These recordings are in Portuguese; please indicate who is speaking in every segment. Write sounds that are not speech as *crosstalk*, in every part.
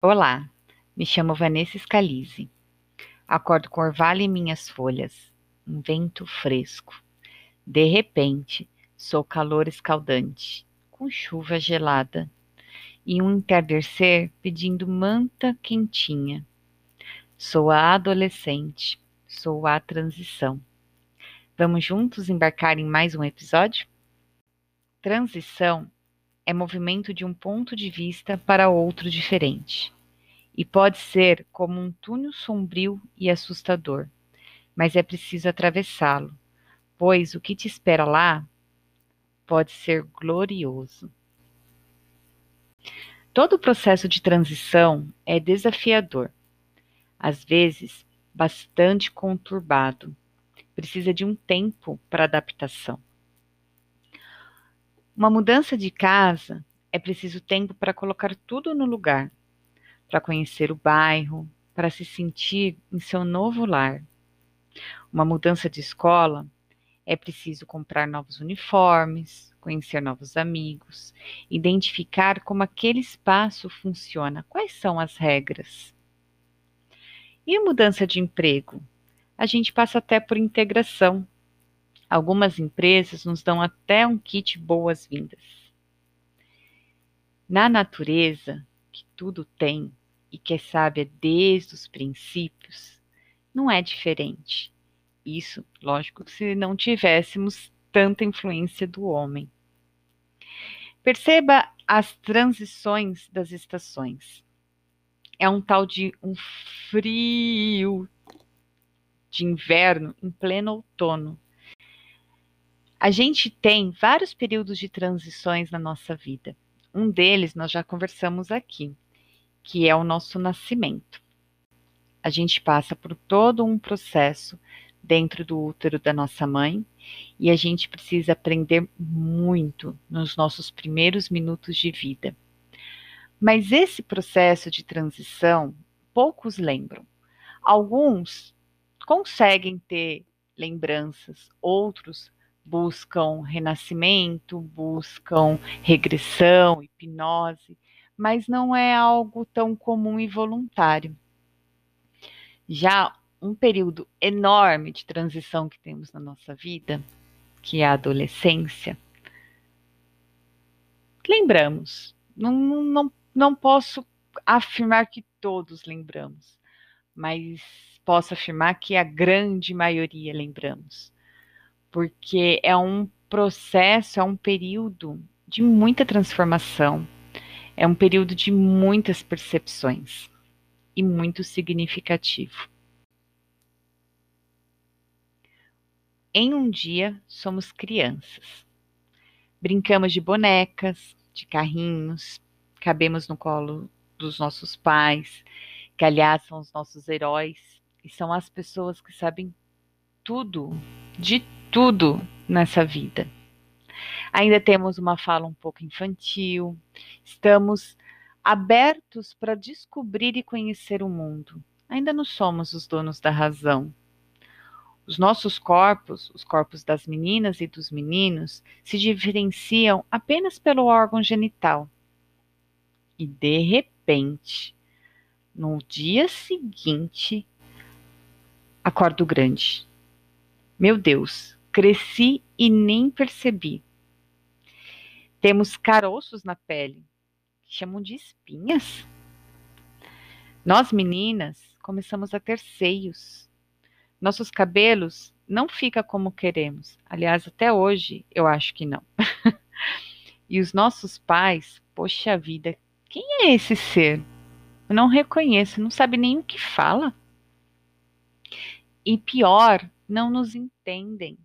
Speaker 1: Olá, me chamo Vanessa Scalise. Acordo com orvalho em minhas folhas, um vento fresco. De repente, sou calor escaldante, com chuva gelada, e um entardecer pedindo manta quentinha. Sou a adolescente, sou a transição. Vamos juntos embarcar em mais um episódio? Transição é movimento de um ponto de vista para outro diferente. E pode ser como um túnel sombrio e assustador, mas é preciso atravessá-lo, pois o que te espera lá pode ser glorioso. Todo o processo de transição é desafiador, às vezes bastante conturbado. Precisa de um tempo para adaptação. Uma mudança de casa é preciso tempo para colocar tudo no lugar, para conhecer o bairro, para se sentir em seu novo lar. Uma mudança de escola é preciso comprar novos uniformes, conhecer novos amigos, identificar como aquele espaço funciona, quais são as regras. E a mudança de emprego? A gente passa até por integração, Algumas empresas nos dão até um kit boas-vindas. Na natureza, que tudo tem e que é sábia desde os princípios, não é diferente. Isso, lógico, se não tivéssemos tanta influência do homem. Perceba as transições das estações. É um tal de um frio de inverno em pleno outono a gente tem vários períodos de transições na nossa vida. Um deles nós já conversamos aqui, que é o nosso nascimento. A gente passa por todo um processo dentro do útero da nossa mãe e a gente precisa aprender muito nos nossos primeiros minutos de vida. Mas esse processo de transição, poucos lembram. Alguns conseguem ter lembranças, outros buscam renascimento, buscam regressão, hipnose, mas não é algo tão comum e voluntário. Já um período enorme de transição que temos na nossa vida, que é a adolescência, lembramos. Não, não, não posso afirmar que todos lembramos, mas posso afirmar que a grande maioria lembramos porque é um processo, é um período de muita transformação, é um período de muitas percepções e muito significativo. Em um dia, somos crianças. Brincamos de bonecas, de carrinhos, cabemos no colo dos nossos pais, que aliás são os nossos heróis e são as pessoas que sabem tudo de tudo nessa vida. Ainda temos uma fala um pouco infantil, estamos abertos para descobrir e conhecer o mundo. Ainda não somos os donos da razão. Os nossos corpos, os corpos das meninas e dos meninos, se diferenciam apenas pelo órgão genital. E de repente, no dia seguinte, acordo grande. Meu Deus, Cresci e nem percebi. Temos caroços na pele, que chamam de espinhas. Nós meninas começamos a ter seios. Nossos cabelos não fica como queremos. Aliás, até hoje eu acho que não. *laughs* e os nossos pais, poxa vida, quem é esse ser? Eu não reconheço, não sabe nem o que fala. E pior, não nos entendem.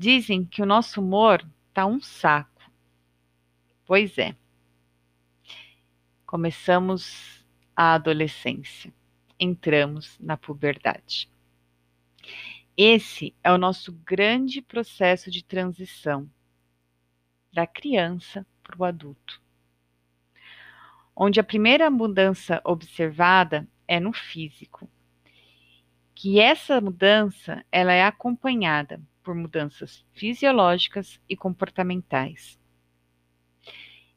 Speaker 1: Dizem que o nosso humor tá um saco. Pois é. Começamos a adolescência, entramos na puberdade. Esse é o nosso grande processo de transição da criança para o adulto, onde a primeira mudança observada é no físico, que essa mudança ela é acompanhada por mudanças fisiológicas e comportamentais.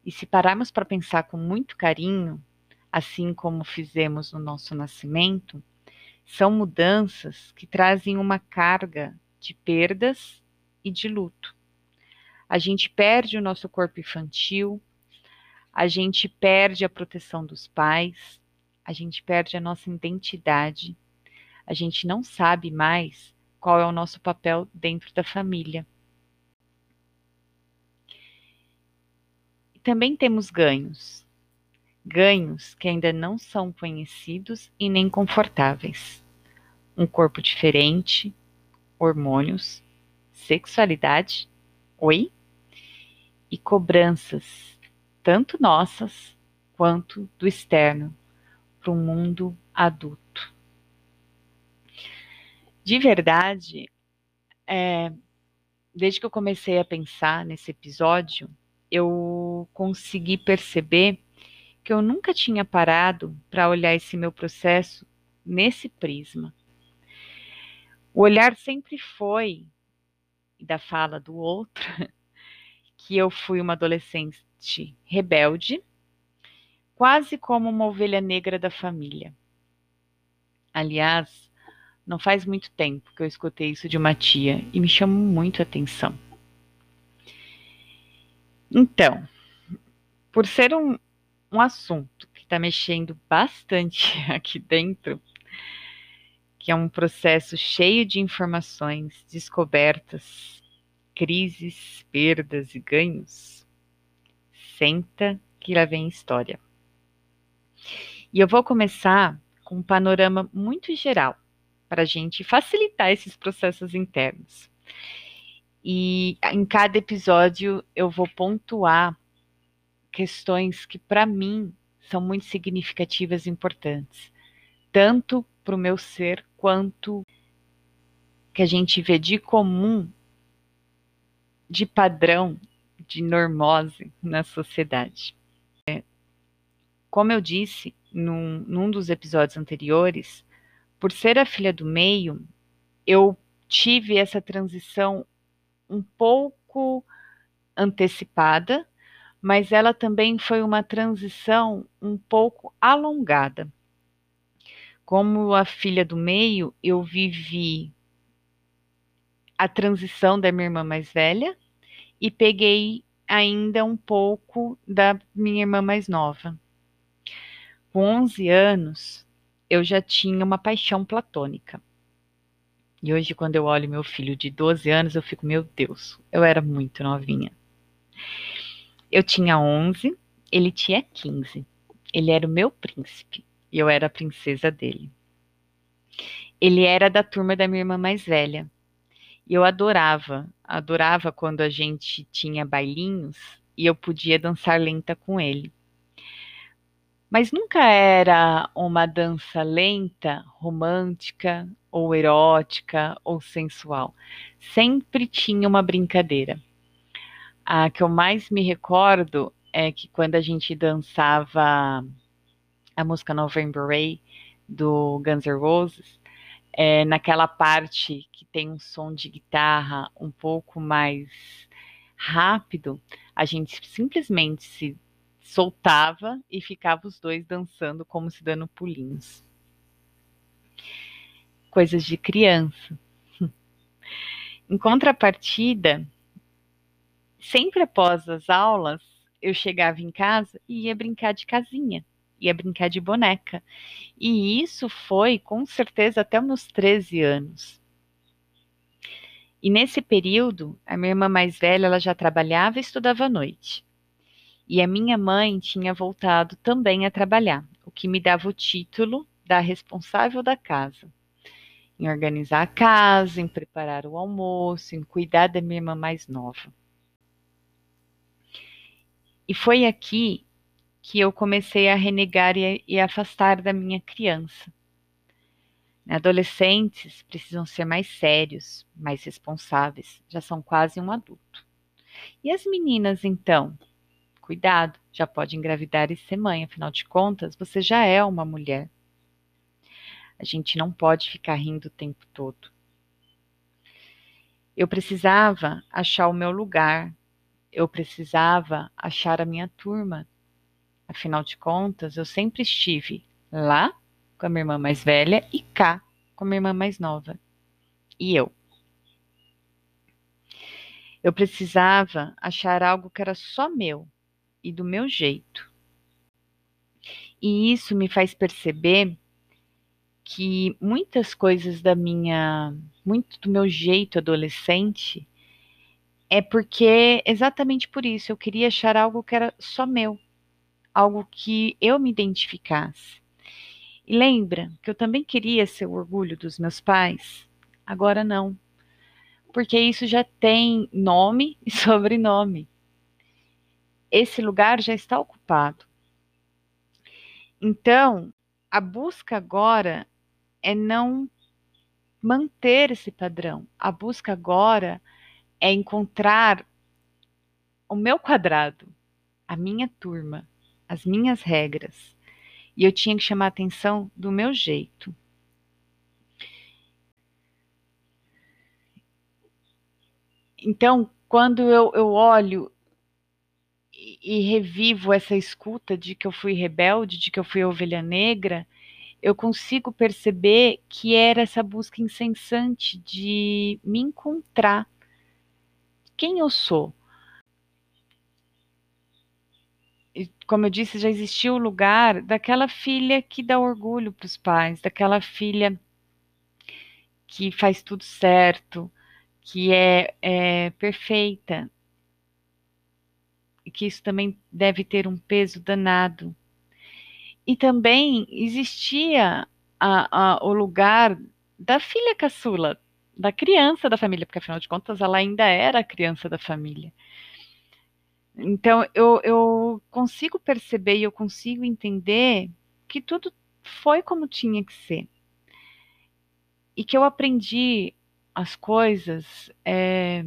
Speaker 1: E se pararmos para pensar com muito carinho, assim como fizemos no nosso nascimento, são mudanças que trazem uma carga de perdas e de luto. A gente perde o nosso corpo infantil, a gente perde a proteção dos pais, a gente perde a nossa identidade, a gente não sabe mais qual é o nosso papel dentro da família. Também temos ganhos. Ganhos que ainda não são conhecidos e nem confortáveis. Um corpo diferente, hormônios, sexualidade, oi, e cobranças, tanto nossas quanto do externo, para um mundo adulto. De verdade, é, desde que eu comecei a pensar nesse episódio, eu consegui perceber que eu nunca tinha parado para olhar esse meu processo nesse prisma. O olhar sempre foi da fala do outro *laughs* que eu fui uma adolescente rebelde, quase como uma ovelha negra da família. Aliás, não faz muito tempo que eu escutei isso de uma tia e me chamou muito a atenção. Então, por ser um, um assunto que está mexendo bastante *laughs* aqui dentro, que é um processo cheio de informações, descobertas, crises, perdas e ganhos, senta que lá vem história. E eu vou começar com um panorama muito geral para a gente facilitar esses processos internos. E em cada episódio eu vou pontuar questões que, para mim, são muito significativas e importantes, tanto para o meu ser quanto que a gente vê de comum, de padrão, de normose na sociedade. É, como eu disse num, num dos episódios anteriores, por ser a filha do meio, eu tive essa transição um pouco antecipada, mas ela também foi uma transição um pouco alongada. Como a filha do meio, eu vivi a transição da minha irmã mais velha e peguei ainda um pouco da minha irmã mais nova. Com 11 anos, eu já tinha uma paixão platônica. E hoje, quando eu olho meu filho de 12 anos, eu fico, meu Deus, eu era muito novinha. Eu tinha 11, ele tinha 15. Ele era o meu príncipe e eu era a princesa dele. Ele era da turma da minha irmã mais velha. E eu adorava, adorava quando a gente tinha bailinhos e eu podia dançar lenta com ele. Mas nunca era uma dança lenta, romântica, ou erótica, ou sensual. Sempre tinha uma brincadeira. A que eu mais me recordo é que quando a gente dançava a música November Rain do Guns N' Roses, é, naquela parte que tem um som de guitarra um pouco mais rápido, a gente simplesmente se soltava e ficava os dois dançando como se dando pulinhos. Coisas de criança. Em contrapartida, sempre após as aulas, eu chegava em casa e ia brincar de casinha, ia brincar de boneca. E isso foi, com certeza, até meus 13 anos. E nesse período, a minha irmã mais velha, ela já trabalhava e estudava à noite. E a minha mãe tinha voltado também a trabalhar, o que me dava o título da responsável da casa. Em organizar a casa, em preparar o almoço, em cuidar da minha irmã mais nova. E foi aqui que eu comecei a renegar e, e afastar da minha criança. Adolescentes precisam ser mais sérios, mais responsáveis, já são quase um adulto. E as meninas, então? Cuidado, já pode engravidar e ser mãe, afinal de contas, você já é uma mulher. A gente não pode ficar rindo o tempo todo. Eu precisava achar o meu lugar, eu precisava achar a minha turma, Afinal de contas, eu sempre estive lá com a minha irmã mais velha e cá com a minha irmã mais nova. E eu. Eu precisava achar algo que era só meu e do meu jeito. E isso me faz perceber que muitas coisas da minha, muito do meu jeito adolescente, é porque exatamente por isso eu queria achar algo que era só meu, algo que eu me identificasse. E lembra que eu também queria ser o orgulho dos meus pais? Agora não, porque isso já tem nome e *laughs* sobrenome. Esse lugar já está ocupado. Então, a busca agora é não manter esse padrão. A busca agora é encontrar o meu quadrado, a minha turma, as minhas regras. E eu tinha que chamar atenção do meu jeito. Então, quando eu, eu olho e, revivo essa escuta de que eu fui rebelde, de que eu fui ovelha negra, eu consigo perceber que era essa busca incessante de me encontrar. Quem eu sou? E, como eu disse, já existiu o lugar daquela filha que dá orgulho para os pais, daquela filha que faz tudo certo, que é, é perfeita. Que isso também deve ter um peso danado e também existia a, a, o lugar da filha caçula, da criança da família, porque afinal de contas ela ainda era a criança da família. Então eu, eu consigo perceber e eu consigo entender que tudo foi como tinha que ser. E que eu aprendi as coisas, é,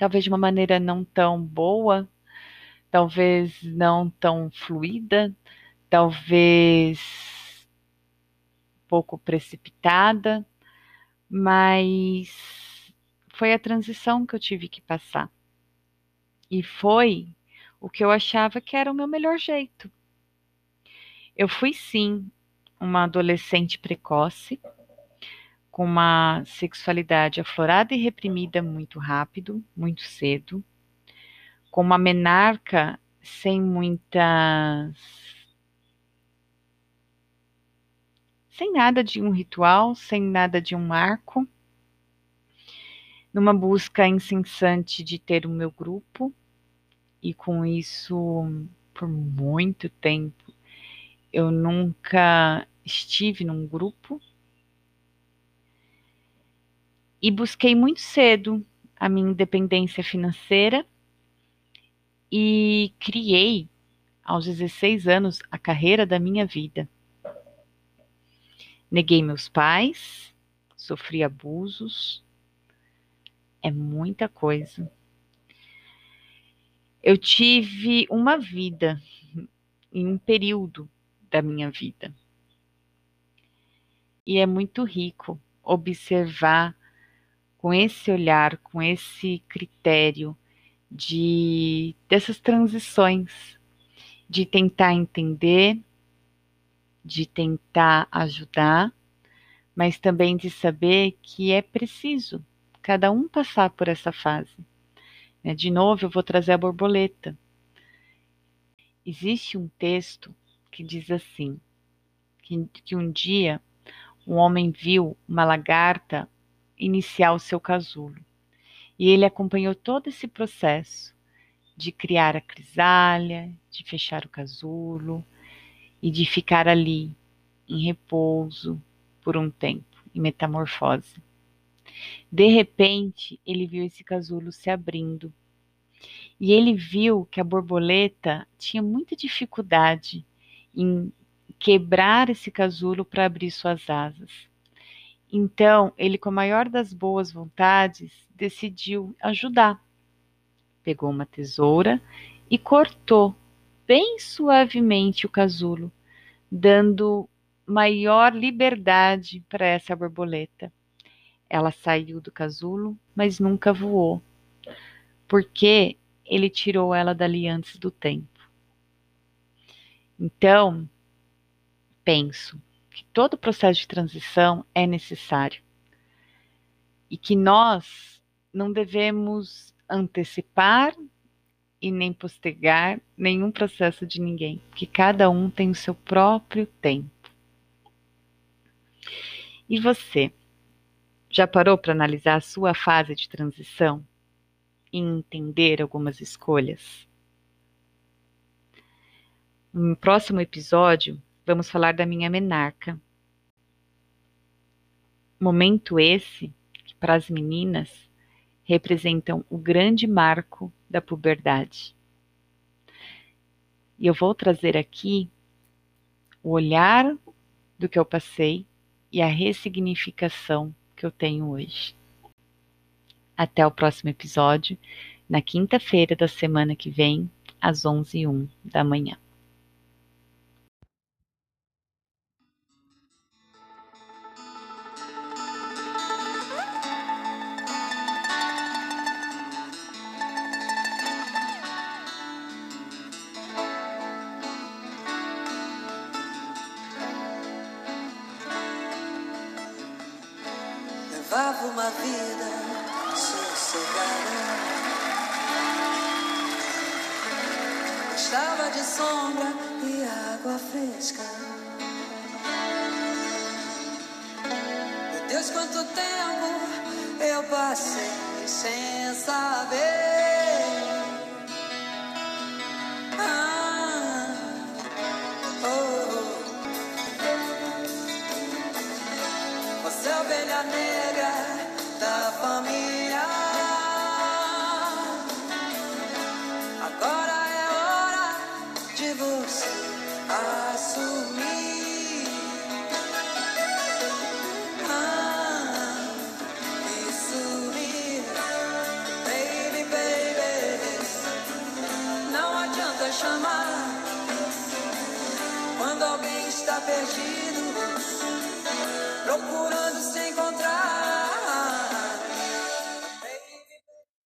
Speaker 1: talvez de uma maneira não tão boa, talvez não tão fluida, talvez pouco precipitada, mas foi a transição que eu tive que passar. E foi o que eu achava que era o meu melhor jeito. Eu fui sim uma adolescente precoce, com uma sexualidade aflorada e reprimida muito rápido, muito cedo com uma menarca sem muitas. sem nada de um ritual, sem nada de um marco, numa busca incessante de ter o meu grupo, e com isso, por muito tempo, eu nunca estive num grupo. E busquei muito cedo a minha independência financeira e criei, aos 16 anos, a carreira da minha vida. Neguei meus pais, sofri abusos, é muita coisa. Eu tive uma vida, em um período da minha vida. E é muito rico observar com esse olhar, com esse critério, de dessas transições, de tentar entender, de tentar ajudar, mas também de saber que é preciso cada um passar por essa fase. Né? De novo, eu vou trazer a borboleta. Existe um texto que diz assim: que, que um dia um homem viu uma lagarta iniciar o seu casulo. E ele acompanhou todo esse processo de criar a crisália, de fechar o casulo e de ficar ali em repouso por um tempo, em metamorfose. De repente, ele viu esse casulo se abrindo e ele viu que a borboleta tinha muita dificuldade em quebrar esse casulo para abrir suas asas. Então, ele, com a maior das boas vontades, decidiu ajudar. Pegou uma tesoura e cortou bem suavemente o casulo, dando maior liberdade para essa borboleta. Ela saiu do casulo, mas nunca voou, porque ele tirou ela dali antes do tempo. Então, penso que todo processo de transição é necessário e que nós não devemos antecipar e nem postergar nenhum processo de ninguém, que cada um tem o seu próprio tempo. E você, já parou para analisar a sua fase de transição e entender algumas escolhas? No próximo episódio, vamos falar da minha menarca. Momento esse que, para as meninas, representam o grande marco da puberdade. E eu vou trazer aqui o olhar do que eu passei e a ressignificação que eu tenho hoje. Até o próximo episódio, na quinta-feira da semana que vem, às 11h01 da manhã.
Speaker 2: Levava uma vida sossegada. Gostava de sombra e água fresca. Meu Deus, quanto tempo eu passei sem saber.